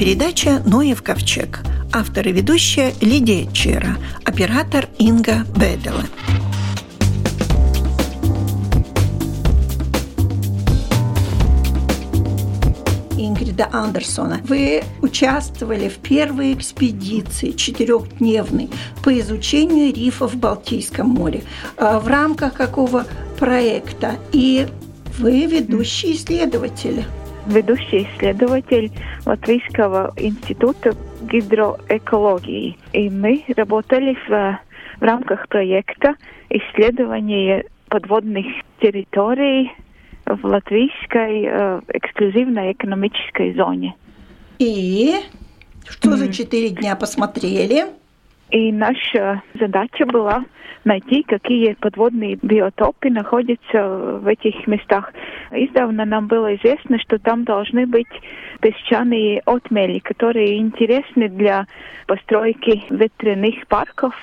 передача «Ноев ковчег». Автор и ведущая Лидия Чера, оператор Инга Бедела. Ингрида Андерсона. Вы участвовали в первой экспедиции четырехдневной по изучению рифов в Балтийском море. А в рамках какого проекта? И вы ведущий исследователь ведущий исследователь Латвийского института гидроэкологии. И мы работали в, в рамках проекта исследования подводных территорий в латвийской э, эксклюзивной экономической зоне. И что mm. за четыре дня посмотрели? И наша задача была найти, какие подводные биотопы находятся в этих местах. Издавна нам было известно, что там должны быть песчаные отмели, которые интересны для постройки ветряных парков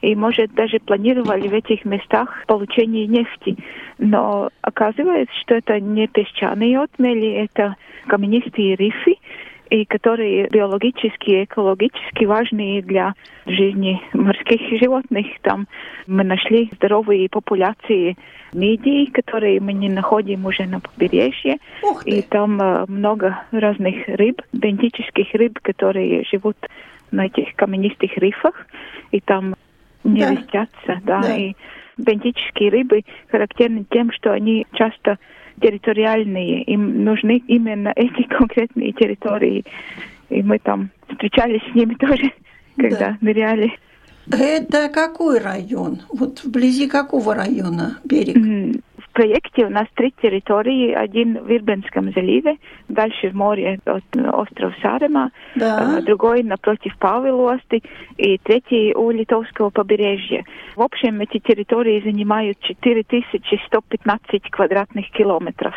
и, может, даже планировали в этих местах получение нефти. Но оказывается, что это не песчаные отмели, это каменистые рифы, и которые биологически и экологически важны для жизни морских животных. Там мы нашли здоровые популяции мидий, которые мы не находим уже на побережье. И там э, много разных рыб, бентических рыб, которые живут на этих каменистых рифах, и там не да. вестятся. Да, да. И бентические рыбы характерны тем, что они часто территориальные, им нужны именно эти конкретные территории. И мы там встречались с ними тоже, когда да. ныряли. Это какой район? Вот вблизи какого района берег? Проекте у нас три территории. Один в Ирбенском заливе, дальше в море от острова Сарема, да. другой напротив Павелости и третий у Литовского побережья. В общем, эти территории занимают 4115 квадратных километров.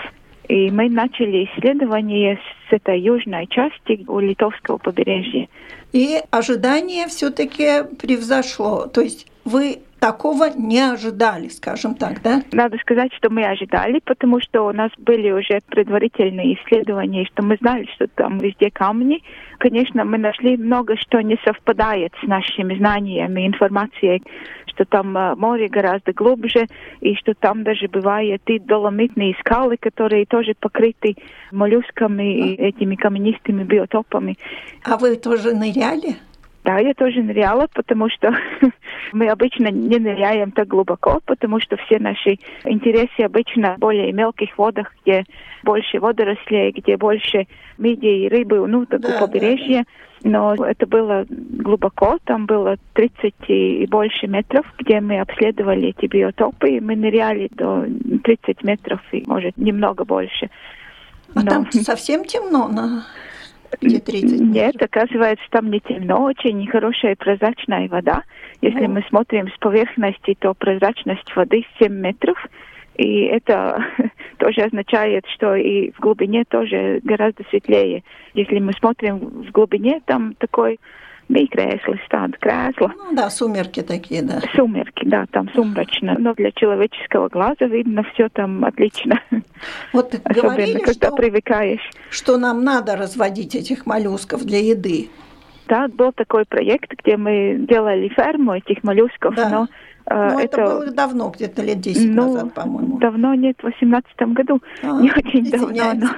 И мы начали исследование с этой южной части у Литовского побережья. И ожидание все-таки превзошло. То есть вы такого не ожидали, скажем так, да? Надо сказать, что мы ожидали, потому что у нас были уже предварительные исследования, что мы знали, что там везде камни. Конечно, мы нашли много, что не совпадает с нашими знаниями, информацией, что там э, море гораздо глубже, и что там даже бывают и доломитные скалы, которые тоже покрыты моллюсками и этими каменистыми биотопами. А вы тоже ныряли? Да, я тоже ныряла, потому что мы обычно не ныряем так глубоко, потому что все наши интересы обычно в более мелких водах, где больше водорослей, где больше мидий и рыбы, ну, так да, побережье. Да, да. Но это было глубоко, там было 30 и больше метров, где мы обследовали эти биотопы, и мы ныряли до 30 метров и, может, немного больше. А Но... там совсем темно где 30 Нет, оказывается, там не темно, очень хорошая прозрачная вода. Если ну. мы смотрим с поверхности, то прозрачность воды 7 метров. И это тоже означает, что и в глубине тоже гораздо светлее. Если мы смотрим в глубине, там такой bija krēslis, tāda krēsla. Ну да, сумерки такие, да. Сумерки, да, там сумрачно. Но для человеческого глаза видно все там отлично. Вот Особенно, говорили, когда что, привыкаешь. Что нам надо разводить этих моллюсков для еды. Да, был такой проект, где мы делали ферму этих моллюсков, да. но а, ну, это, это было давно, где-то лет 10 ну, назад, по-моему. Давно нет, в 18 году. А, не очень давно. Но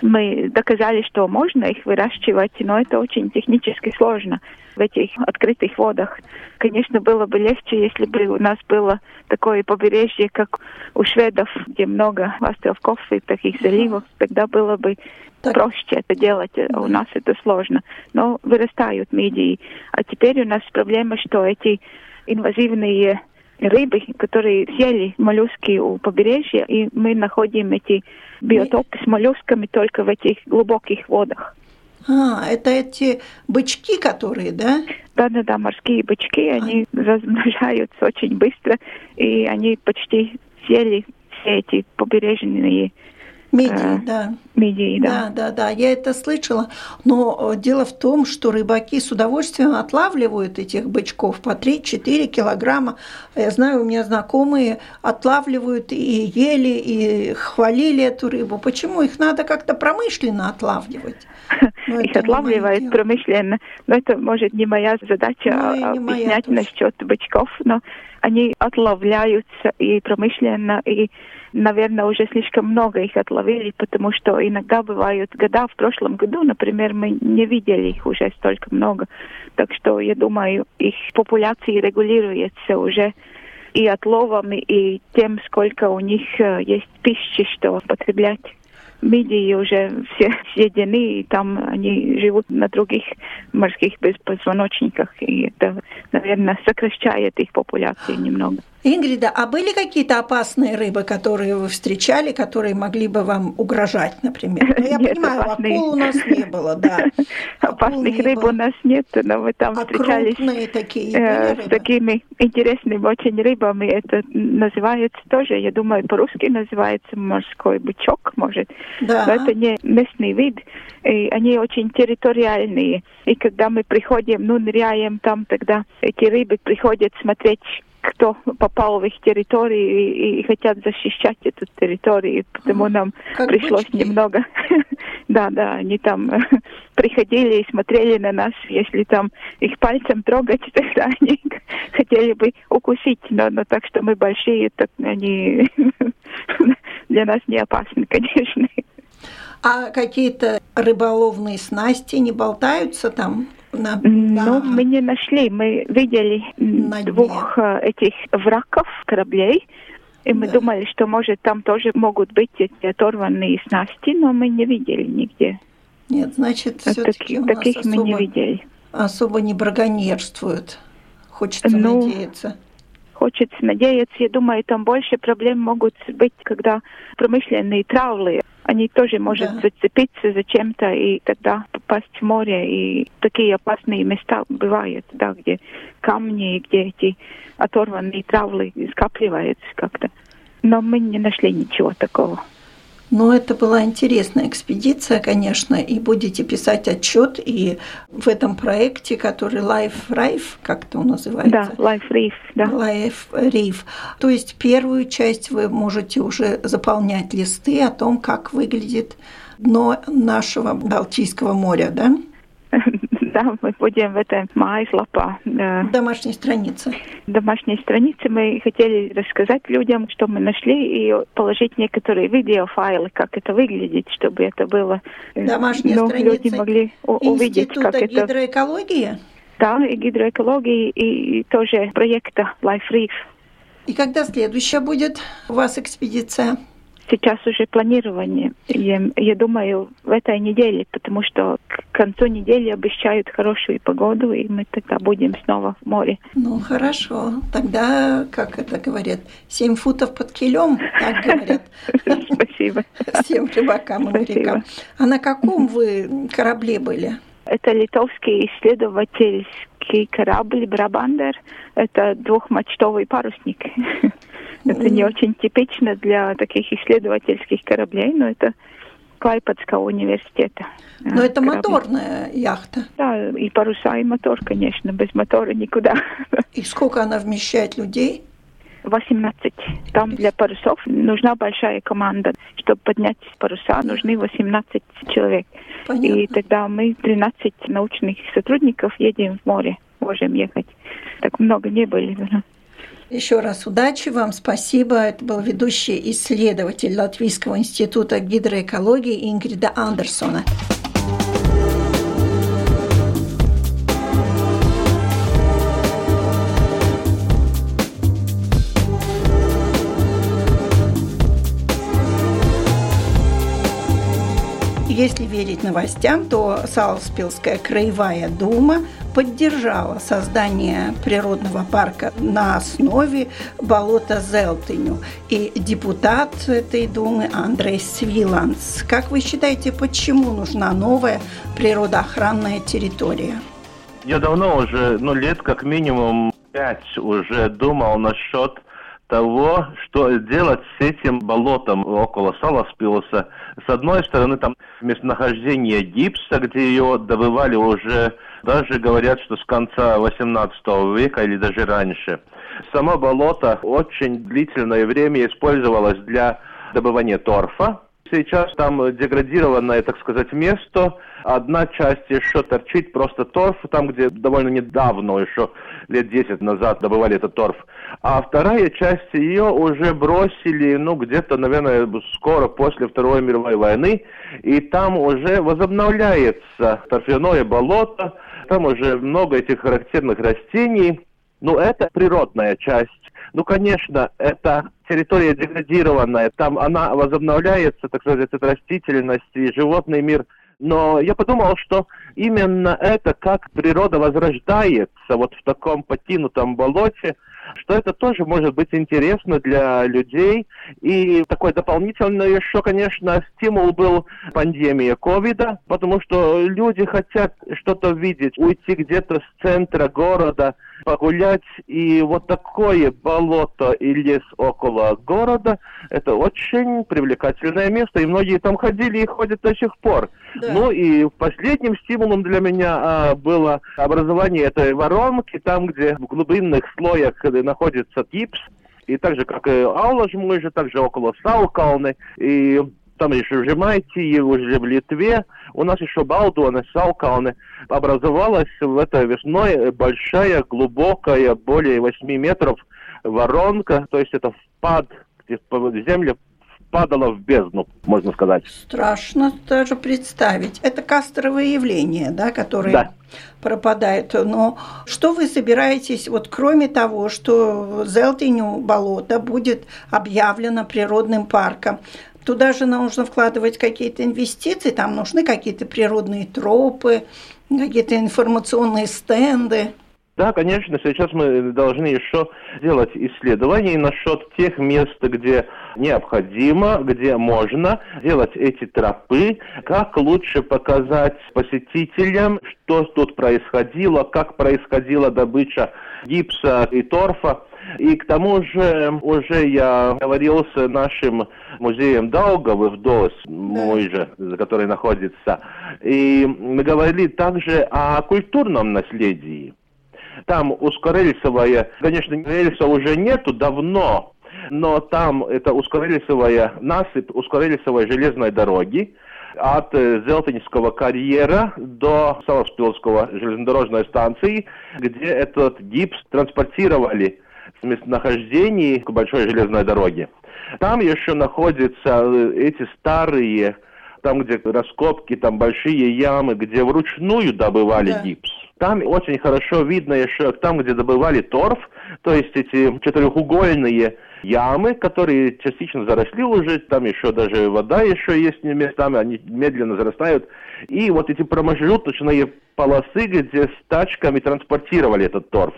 мы доказали, что можно их выращивать, но это очень технически сложно в этих открытых водах. Конечно, было бы легче, если бы у нас было такое побережье, как у шведов, где много островков и таких заливов, тогда было бы так. проще это делать. У нас это сложно. Но вырастают мидии. А теперь у нас проблема, что эти инвазивные рыбы, которые съели моллюски у побережья, и мы находим эти биотопы с моллюсками только в этих глубоких водах. А, это эти бычки, которые, да? Да-да-да, морские бычки, а. они размножаются очень быстро, и они почти съели все эти побережные Мидии, э, да. Мидии, да. Да, да, да, я это слышала. Но э, дело в том, что рыбаки с удовольствием отлавливают этих бычков по 3-4 килограмма. Я знаю, у меня знакомые отлавливают и ели, и хвалили эту рыбу. Почему их надо как-то промышленно отлавливать? Но их отлавливают промышленно. Но это, может, не моя задача ну, объяснять насчет бычков, но они отлавляются и промышленно, и, наверное, уже слишком много их отловили, потому что иногда бывают года, в прошлом году, например, мы не видели их уже столько много. Так что, я думаю, их популяция регулируется уже и отловами, и тем, сколько у них э, есть пищи, что потреблять мидии уже все съедены, и там они живут на других морских беспозвоночниках, и это, наверное, сокращает их популяцию немного. Ингрида, а были какие-то опасные рыбы, которые вы встречали, которые могли бы вам угрожать, например? Ну, я нет, понимаю, опасные. акул у нас не было, да. Опасных рыб у нас нет, но мы там а встречались такие э, с такими интересными очень рыбами. Это называется тоже, я думаю, по-русски называется морской бычок, может. Да. Но это не местный вид. И они очень территориальные. И когда мы приходим, ну, ныряем там, тогда эти рыбы приходят смотреть кто попал в их территорию и, и хотят защищать эту территорию, потому нам как пришлось бычки. немного. да, да, они там приходили и смотрели на нас, если там их пальцем трогать, тогда они хотели бы укусить, но, но так что мы большие, так они для нас не опасны, конечно. А какие-то рыболовные снасти не болтаются там? На, на... Ну, мы не нашли. Мы видели на двух дне. Э, этих враков кораблей. И мы да. думали, что, может, там тоже могут быть эти оторванные снасти, но мы не видели нигде. Нет, значит, все-таки у нас таких особо, мы не видели. Особо не браконьерствуют. Хочется ну, надеяться. Хочется надеяться. Я думаю, там больше проблем могут быть, когда промышленные травлы они тоже могут да. зацепиться за чем-то и тогда попасть в море. И такие опасные места бывают, да, где камни, где эти оторванные травлы скапливаются как-то. Но мы не нашли ничего такого. Но это была интересная экспедиция, конечно, и будете писать отчет и в этом проекте, который Life Reef, как это он называется? Да, Life Reef, да. Life Reef. То есть первую часть вы можете уже заполнять листы о том, как выглядит дно нашего Балтийского моря, да? Да, мы будем в этом mājaslapā. Домашней странице. Домашней странице мы хотели рассказать людям, что мы нашли, и положить некоторые видеофайлы, как это выглядит, чтобы это было... Э, Домашняя ну, страница люди могли увидеть, как это... гидроэкологии? Да, и гидроэкологии, и тоже проекта Life Reef. И когда следующая будет у вас экспедиция? Сейчас уже планирование. Я, я думаю, в этой неделе, потому что к концу недели обещают хорошую погоду, и мы тогда будем снова в море. Ну, хорошо. Тогда, как это говорят, семь футов под килем, так говорят. Спасибо. Всем рыбакам и морякам. А на каком вы корабле были? Это литовский исследовательский корабль «Брабандер». Это двухмачтовый парусник. Это не очень типично для таких исследовательских кораблей, но это Клайпадского университета. Но это корабль. моторная яхта. Да, и паруса, и мотор, конечно. Без мотора никуда. И сколько она вмещает людей? 18. Там для парусов нужна большая команда. Чтобы поднять паруса, нужны 18 человек. Понятно. И тогда мы, 13 научных сотрудников, едем в море. Можем ехать. Так много не были. Еще раз удачи вам, спасибо. Это был ведущий исследователь Латвийского института гидроэкологии Ингрида Андерсона. Если верить новостям, то Салспилская краевая дума поддержала создание природного парка на основе болота Зелтыню. И депутат этой думы Андрей Свиланс. Как вы считаете, почему нужна новая природоохранная территория? Я давно уже, ну лет как минимум пять уже думал насчет того, что делать с этим болотом около Саласпилса. С одной стороны, там местонахождение гипса, где ее добывали уже, даже говорят, что с конца 18 века или даже раньше. Само болото очень длительное время использовалось для добывания торфа. Сейчас там деградированное, так сказать, место, Одна часть еще торчит просто торф, там, где довольно недавно, еще лет 10 назад добывали этот торф. А вторая часть ее уже бросили, ну, где-то, наверное, скоро после Второй мировой войны. И там уже возобновляется торфяное болото, там уже много этих характерных растений. Ну, это природная часть. Ну, конечно, это территория деградированная, там она возобновляется, так сказать, растительность и животный мир. Но я подумал, что именно это, как природа возрождается вот в таком покинутом болоте, что это тоже может быть интересно для людей. И такой дополнительный еще, конечно, стимул был пандемия ковида, потому что люди хотят что-то видеть, уйти где-то с центра города, погулять. И вот такое болото и лес около города – это очень привлекательное место. И многие там ходили и ходят до сих пор. Да. Ну и последним стимулом для меня а, было образование этой воронки, там, где в глубинных слоях находится гипс, и так же, как и Аулаж мой же, также около Саукалны, и там еще в Жемайтии, уже в Литве, у нас еще Балдуаны, Саукалны, образовалась в этой весной большая, глубокая, более 8 метров воронка, то есть это впад, где земля падала в бездну, можно сказать. Страшно даже представить. Это касторовое явление, да, которое да. пропадает. Но что вы собираетесь, вот кроме того, что Зелтиню болото будет объявлено природным парком, туда же нужно вкладывать какие-то инвестиции, там нужны какие-то природные тропы, какие-то информационные стенды. Да, конечно, сейчас мы должны еще сделать исследования насчет тех мест, где необходимо, где можно делать эти тропы, как лучше показать посетителям, что тут происходило, как происходила добыча гипса и торфа. И к тому же уже я говорил с нашим музеем Даугавы в ДОС, мой же, который находится, и мы говорили также о культурном наследии. Там ускорельсовая, конечно, рельса уже нету давно, но там это ускорельсовая насыпь ускорельсовой железной дороги, от э, Зелтинского карьера до Саласпилского железнодорожной станции, где этот гипс транспортировали к большой железной дороге. Там еще находятся э, эти старые, там, где раскопки, там большие ямы, где вручную добывали да. гипс. Там очень хорошо видно еще там, где добывали торф, то есть эти четырехугольные ямы, которые частично заросли уже, там еще даже вода еще есть местами, они медленно зарастают. И вот эти промежуточные полосы, где с тачками транспортировали этот торф.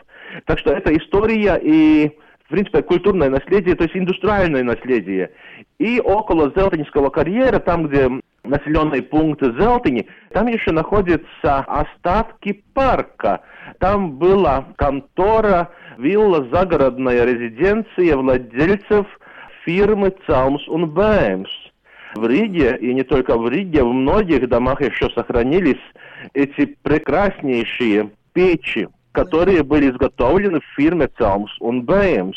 Так что это история и в принципе, культурное наследие, то есть индустриальное наследие. И около Зелтинского карьера, там, где населенный пункт Зелтини, там еще находятся остатки парка. Там была контора, вилла, загородная резиденция владельцев фирмы Цалмс und Бэмс. В Риге, и не только в Риге, в многих домах еще сохранились эти прекраснейшие печи, которые были изготовлены в фирме Цалмс und.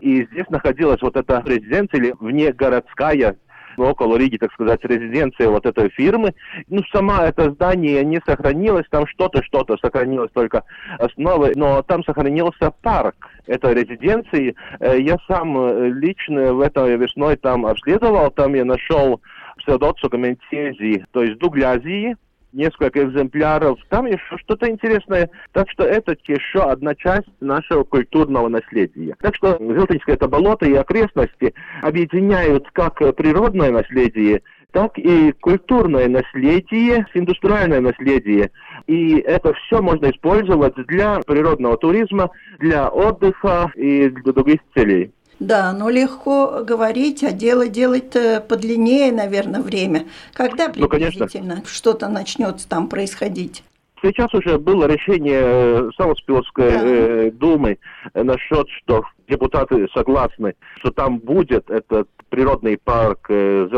И здесь находилась вот эта резиденция или внегородская около Риги, так сказать, резиденция вот этой фирмы. Ну, сама это здание не сохранилось, там что-то, что-то сохранилось только основы, но там сохранился парк этой резиденции. Э, я сам э, лично в этой весной там обследовал, там я нашел псевдоцукаментези, то есть дуглязии, несколько экземпляров. Там еще что-то интересное. Так что это еще одна часть нашего культурного наследия. Так что Зелтинское это болото и окрестности объединяют как природное наследие, так и культурное наследие, индустриальное наследие. И это все можно использовать для природного туризма, для отдыха и для других целей. Да, но легко говорить, а дело делать подлиннее, наверное, время. Когда ну, приблизительно ну, что-то начнется там происходить? Сейчас уже было решение э, Самоспилской да. э, думы насчет, что депутаты согласны, что там будет этот природный парк э,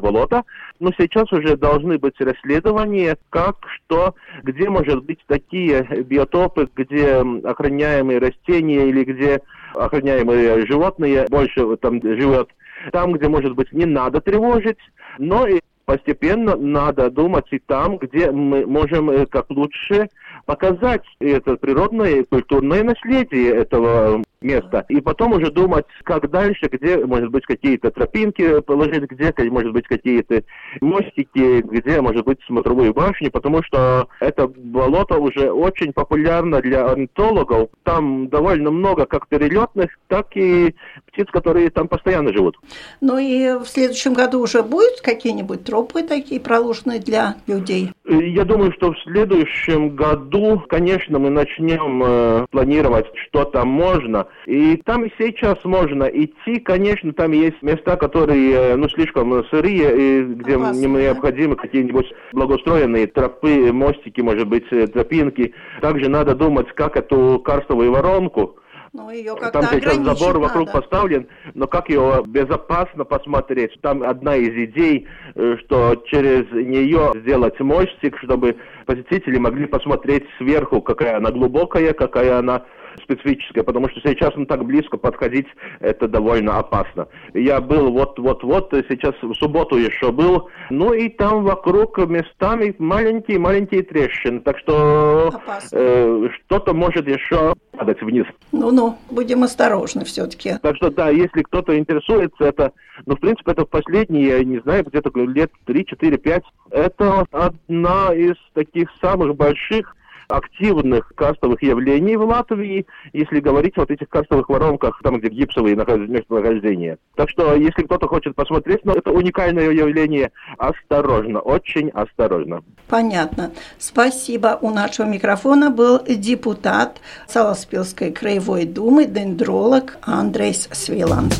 болота, но сейчас уже должны быть расследования, как, что, где может быть такие биотопы, где охраняемые растения или где охраняемые животные больше там живет, там, где, может быть, не надо тревожить, но и постепенно надо думать и там, где мы можем э, как лучше показать это природное и культурное наследие этого места. И потом уже думать, как дальше, где, может быть, какие-то тропинки положить, где, может быть, какие-то мостики, где, может быть, смотровые башни, потому что это болото уже очень популярно для орнитологов. Там довольно много как перелетных, так и птиц, которые там постоянно живут. Ну и в следующем году уже будут какие-нибудь тропы такие проложенные для людей? Я думаю, что в следующем году, конечно, мы начнем э, планировать, что там можно. И там и сейчас можно идти, конечно, там есть места, которые, э, ну, слишком сырые, и где Опасные, необходимы да? какие-нибудь благоустроенные тропы, мостики, может быть, э, тропинки. Также надо думать, как эту карстовую воронку ну, ее Там сейчас забор вокруг надо. поставлен, но как ее безопасно посмотреть? Там одна из идей, э, что через нее сделать мостик, чтобы посетители могли посмотреть сверху, какая она глубокая, какая она специфическое, потому что сейчас он так близко подходить, это довольно опасно. Я был вот-вот-вот, сейчас в субботу еще был, ну и там вокруг местами маленькие-маленькие трещины, так что э, что-то может еще падать вниз. Ну-ну, будем осторожны все-таки. Так что да, если кто-то интересуется, это, ну, в принципе, это в последние, я не знаю, где-то лет 3-4-5, это одна из таких самых больших активных кастовых явлений в Латвии, если говорить вот этих кастовых воронках, там, где гипсовые местонахождения. Так что, если кто-то хочет посмотреть на это уникальное явление, осторожно, очень осторожно. Понятно. Спасибо. У нашего микрофона был депутат Саласпилской краевой думы, дендролог Андрейс Свиланд.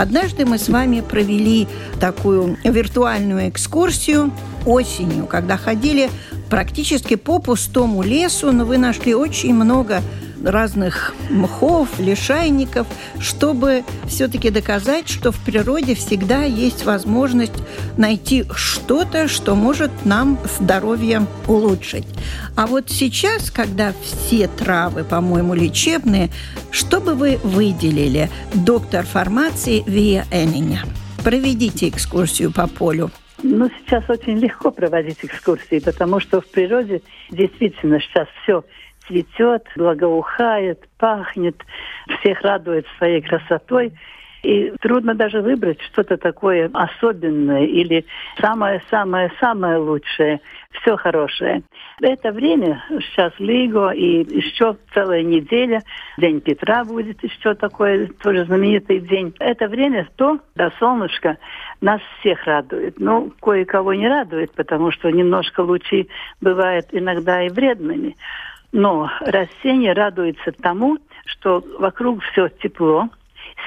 Однажды мы с вами провели такую виртуальную экскурсию осенью, когда ходили практически по пустому лесу, но вы нашли очень много разных мхов, лишайников, чтобы все-таки доказать, что в природе всегда есть возможность найти что-то, что может нам здоровье улучшить. А вот сейчас, когда все травы, по-моему, лечебные, что бы вы выделили, доктор фармации Вия Энниня? Проведите экскурсию по полю. Ну, сейчас очень легко проводить экскурсии, потому что в природе действительно сейчас все цветет, благоухает, пахнет, всех радует своей красотой. И трудно даже выбрать что-то такое особенное или самое-самое-самое лучшее. Все хорошее. Это время, сейчас Лиго и еще целая неделя, День Петра будет еще такой тоже знаменитый день. Это время то, да, солнышко, нас всех радует. Ну, кое-кого не радует, потому что немножко лучи бывают иногда и вредными. Но растение радуется тому, что вокруг все тепло,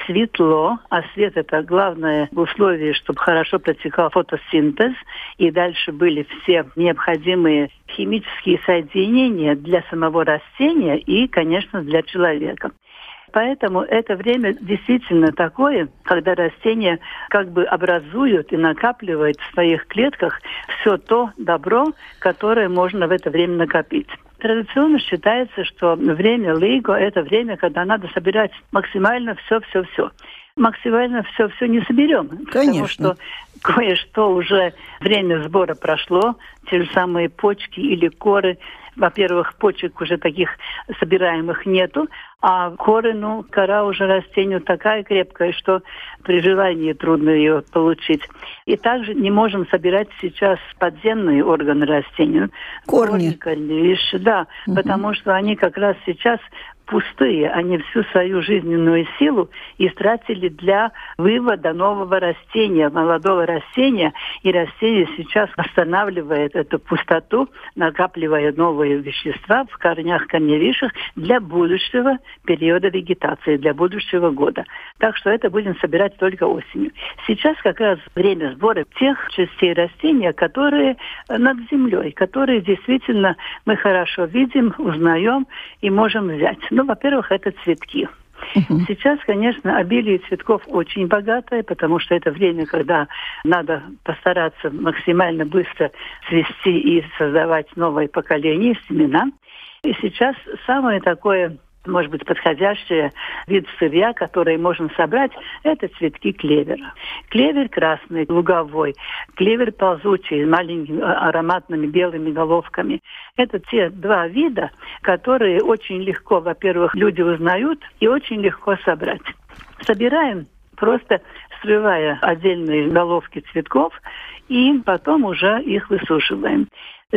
светло, а свет это главное условие, чтобы хорошо протекал фотосинтез, и дальше были все необходимые химические соединения для самого растения и, конечно, для человека. Поэтому это время действительно такое, когда растения как бы образуют и накапливают в своих клетках все то добро, которое можно в это время накопить. Традиционно считается, что время лиго – это время, когда надо собирать максимально все-все-все максимально все-все не соберем. Конечно. Потому что кое-что уже время сбора прошло, те же самые почки или коры во-первых, почек уже таких собираемых нету, а коры, ну, кора уже растению такая крепкая, что при желании трудно ее получить. И также не можем собирать сейчас подземные органы растения. Корни. Корни, да, угу. потому что они как раз сейчас пустые. Они всю свою жизненную силу истратили для вывода нового растения, молодого растения. И растение сейчас восстанавливает эту пустоту, накапливая новые вещества в корнях корневишек для будущего периода вегетации, для будущего года. Так что это будем собирать только осенью. Сейчас как раз время сбора тех частей растения, которые над землей, которые действительно мы хорошо видим, узнаем и можем взять. Ну, во-первых, это цветки. Сейчас, конечно, обилие цветков очень богатое, потому что это время, когда надо постараться максимально быстро свести и создавать новое поколение, семена. И сейчас самое такое может быть, подходящий вид сырья, который можно собрать, это цветки клевера. Клевер красный, луговой, клевер ползучий, с маленькими а, ароматными белыми головками. Это те два вида, которые очень легко, во-первых, люди узнают и очень легко собрать. Собираем просто срывая отдельные головки цветков и потом уже их высушиваем.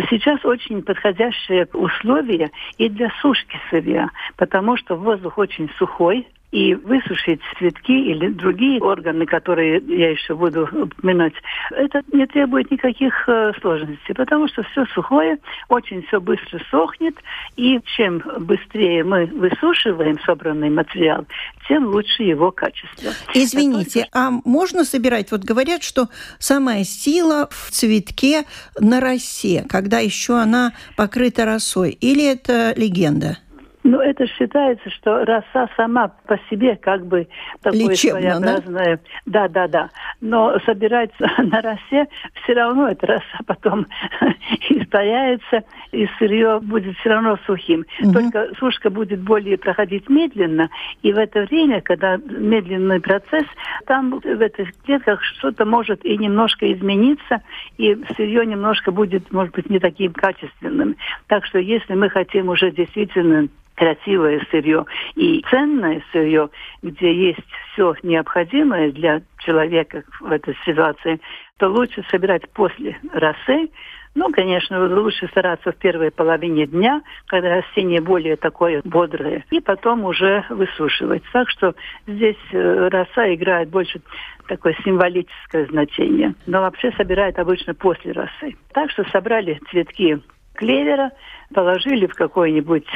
Сейчас очень подходящие условия и для сушки сырья, потому что воздух очень сухой, и высушить цветки или другие органы, которые я еще буду упоминать, это не требует никаких э, сложностей, потому что все сухое, очень все быстро сохнет, и чем быстрее мы высушиваем собранный материал, тем лучше его качество. Извините, только... а можно собирать? Вот говорят, что самая сила в цветке на росе, когда еще она покрыта росой, или это легенда? Ну, это считается, что роса сама по себе как бы такое Лечебно, своеобразное. Да? да, да, да. Но собирается на росе, все равно эта роса потом испаряется, и сырье будет все равно сухим. Угу. Только сушка будет более проходить медленно, и в это время, когда медленный процесс, там в этих клетках что-то может и немножко измениться, и сырье немножко будет, может быть, не таким качественным. Так что если мы хотим уже действительно красивое сырье и ценное сырье, где есть все необходимое для человека в этой ситуации, то лучше собирать после росы. Ну, конечно, лучше стараться в первой половине дня, когда растение более такое бодрое, и потом уже высушивать. Так что здесь э, роса играет больше такое символическое значение. Но вообще собирают обычно после росы. Так что собрали цветки клевера, положили в какой-нибудь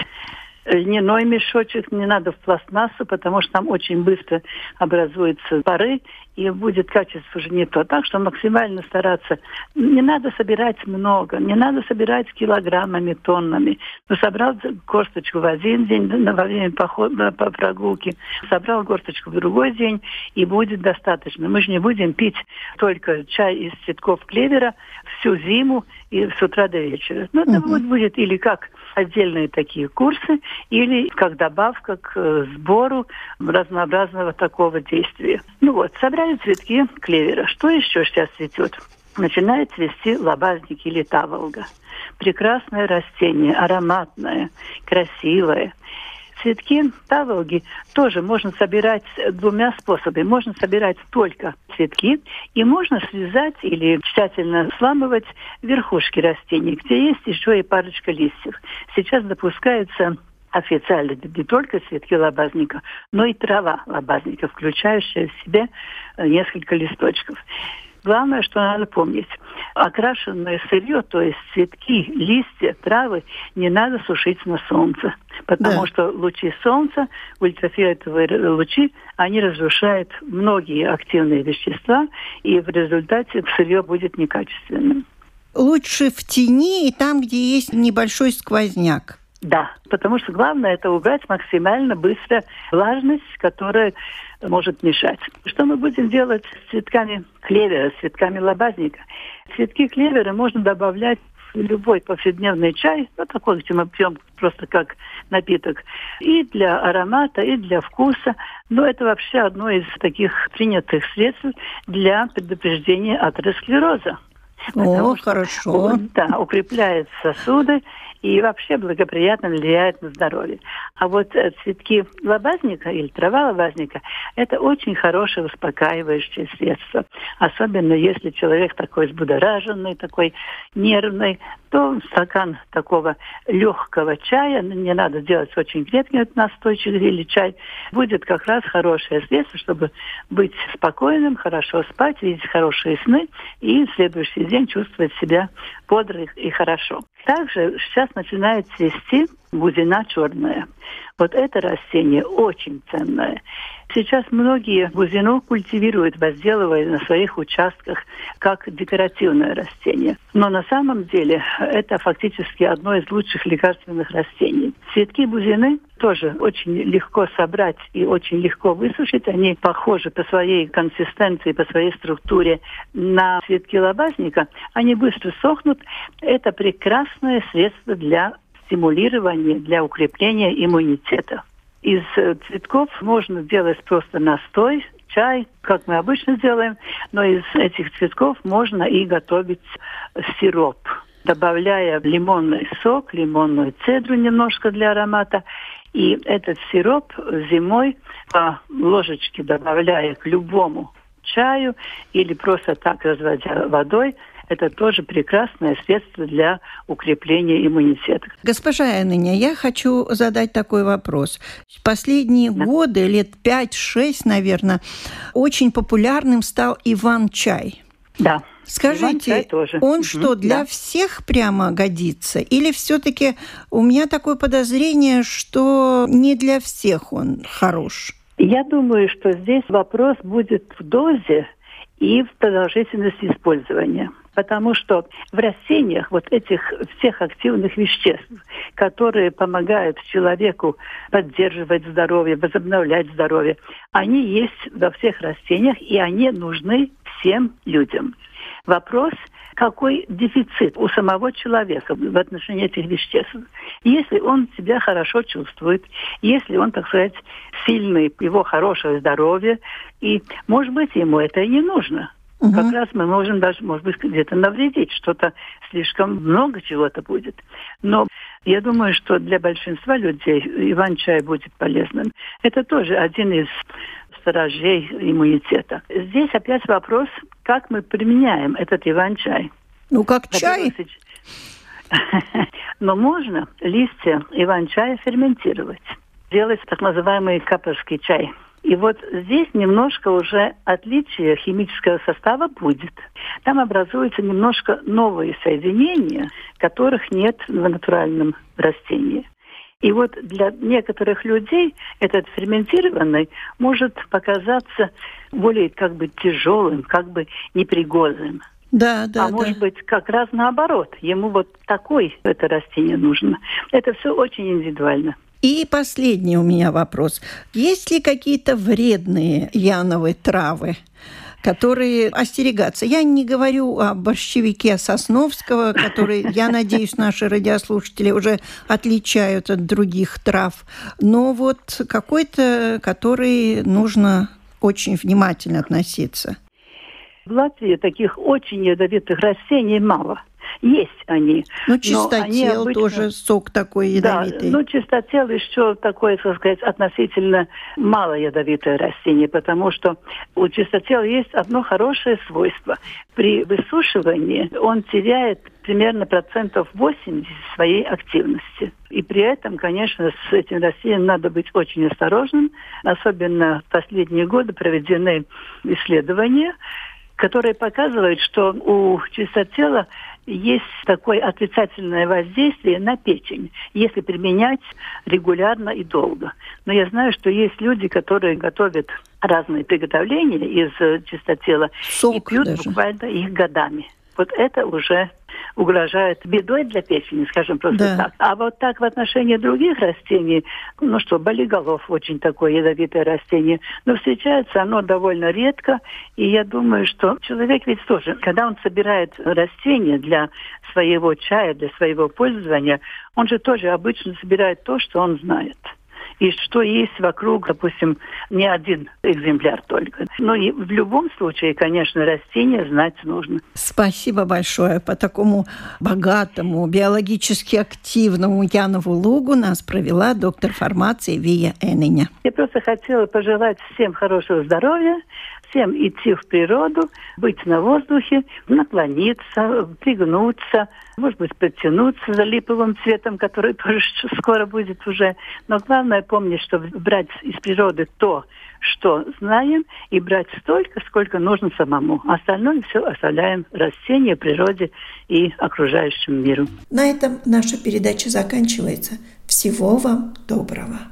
льняной мешочек, не надо в пластмассу, потому что там очень быстро образуются пары, и будет качество уже не то. Так что максимально стараться. Не надо собирать много, не надо собирать килограммами, тоннами. Ну, собрал горсточку в один день во время похода по прогулке, собрал горсточку в другой день, и будет достаточно. Мы же не будем пить только чай из цветков клевера всю зиму и с утра до вечера. Ну, это uh-huh. будет или как отдельные такие курсы, или как добавка к э, сбору разнообразного такого действия. Ну вот, собрали цветки клевера. Что еще сейчас цветет? Начинает цвести лобазник или таволга. Прекрасное растение, ароматное, красивое цветки таволги тоже можно собирать двумя способами. Можно собирать только цветки, и можно связать или тщательно сламывать верхушки растений, где есть еще и парочка листьев. Сейчас допускается официально не только цветки лобазника, но и трава лобазника, включающая в себя несколько листочков. Главное, что надо помнить, окрашенное сырье, то есть цветки, листья, травы, не надо сушить на солнце, потому да. что лучи солнца, ультрафиолетовые лучи, они разрушают многие активные вещества, и в результате сырье будет некачественным. Лучше в тени и там, где есть небольшой сквозняк. Да, потому что главное это убрать максимально быстро влажность, которая может мешать. Что мы будем делать с цветками клевера, с цветками лобазника? Цветки клевера можно добавлять в любой повседневный чай, ну, такой, где мы пьем просто как напиток, и для аромата, и для вкуса. Но это вообще одно из таких принятых средств для предупреждения атеросклероза. О, хорошо. Да, укрепляет сосуды и вообще благоприятно влияет на здоровье. А вот э, цветки лобазника или трава лобазника – это очень хорошее успокаивающее средство. Особенно если человек такой взбудораженный, такой нервный, то стакан такого легкого чая, не надо делать очень крепкий настойчивый или чай, будет как раз хорошее средство, чтобы быть спокойным, хорошо спать, видеть хорошие сны и следующий день чувствовать себя бодро и хорошо. Также сейчас начинает цвести бузина черная. Вот это растение очень ценное. Сейчас многие бузину культивируют, возделывая на своих участках как декоративное растение. Но на самом деле это фактически одно из лучших лекарственных растений. Цветки бузины тоже очень легко собрать и очень легко высушить. Они похожи по своей консистенции, по своей структуре на цветки лобазника. Они быстро сохнут. Это прекрасное средство для стимулирования, для укрепления иммунитета. Из э, цветков можно делать просто настой, чай, как мы обычно делаем, но из этих цветков можно и готовить сироп добавляя лимонный сок, лимонную цедру немножко для аромата. И этот сироп зимой по ложечке добавляя к любому чаю или просто так разводя водой, это тоже прекрасное средство для укрепления иммунитета. Госпожа Яныня, я хочу задать такой вопрос. В последние да. годы, лет 5-6, наверное, очень популярным стал Иван-чай. Да. Скажите, тоже. он угу, что, для да. всех прямо годится? Или все-таки у меня такое подозрение, что не для всех он хорош? Я думаю, что здесь вопрос будет в дозе и в продолжительности использования. Потому что в растениях вот этих всех активных веществ, которые помогают человеку поддерживать здоровье, возобновлять здоровье, они есть во всех растениях, и они нужны всем людям. Вопрос, какой дефицит у самого человека в отношении этих веществ. Если он себя хорошо чувствует, если он, так сказать, сильный, его хорошее здоровье, и, может быть, ему это и не нужно. Угу. Как раз мы можем даже, может быть, где-то навредить, что-то слишком много чего-то будет. Но я думаю, что для большинства людей иван-чай будет полезным. Это тоже один из сторожей иммунитета. Здесь опять вопрос, как мы применяем этот иван-чай. Ну, как чай? Но можно листья иван-чая ферментировать. Делать так называемый каперский чай. И вот здесь немножко уже отличие химического состава будет. Там образуются немножко новые соединения, которых нет в натуральном растении. И вот для некоторых людей этот ферментированный может показаться более как бы тяжелым, как бы непригодным. Да, да, а да. может быть как раз наоборот. Ему вот такой это растение нужно. Это все очень индивидуально. И последний у меня вопрос. Есть ли какие-то вредные яновые травы? которые остерегаться. Я не говорю о борщевике Сосновского, который, я надеюсь, наши радиослушатели уже отличают от других трав, но вот какой-то, который нужно очень внимательно относиться. В Латвии таких очень ядовитых растений мало – есть они. Ну, чистотел обычно... тоже сок такой ядовитый. Да, ну, чистотел еще такое, так сказать, относительно мало ядовитое растение, потому что у чистотела есть одно хорошее свойство. При высушивании он теряет примерно процентов 80 своей активности. И при этом, конечно, с этим растением надо быть очень осторожным. Особенно в последние годы проведены исследования, которые показывают, что у чистотела есть такое отрицательное воздействие на печень, если применять регулярно и долго. Но я знаю, что есть люди, которые готовят разные приготовления из чистотела Сок и пьют даже. буквально их годами. Вот это уже угрожает бедой для печени, скажем просто да. так. А вот так в отношении других растений, ну что, болиголов очень такое ядовитое растение, но встречается оно довольно редко, и я думаю, что человек ведь тоже, когда он собирает растения для своего чая, для своего пользования, он же тоже обычно собирает то, что он знает и что есть вокруг, допустим, не один экземпляр только. Но и в любом случае, конечно, растения знать нужно. Спасибо большое. По такому богатому, биологически активному Янову лугу нас провела доктор фармации Вия Эниня. Я просто хотела пожелать всем хорошего здоровья, всем идти в природу, быть на воздухе, наклониться, пригнуться, может быть, подтянуться за липовым цветом, который тоже скоро будет уже. Но главное помнить, что брать из природы то, что знаем, и брать столько, сколько нужно самому. Остальное все оставляем растению, природе и окружающему миру. На этом наша передача заканчивается. Всего вам доброго.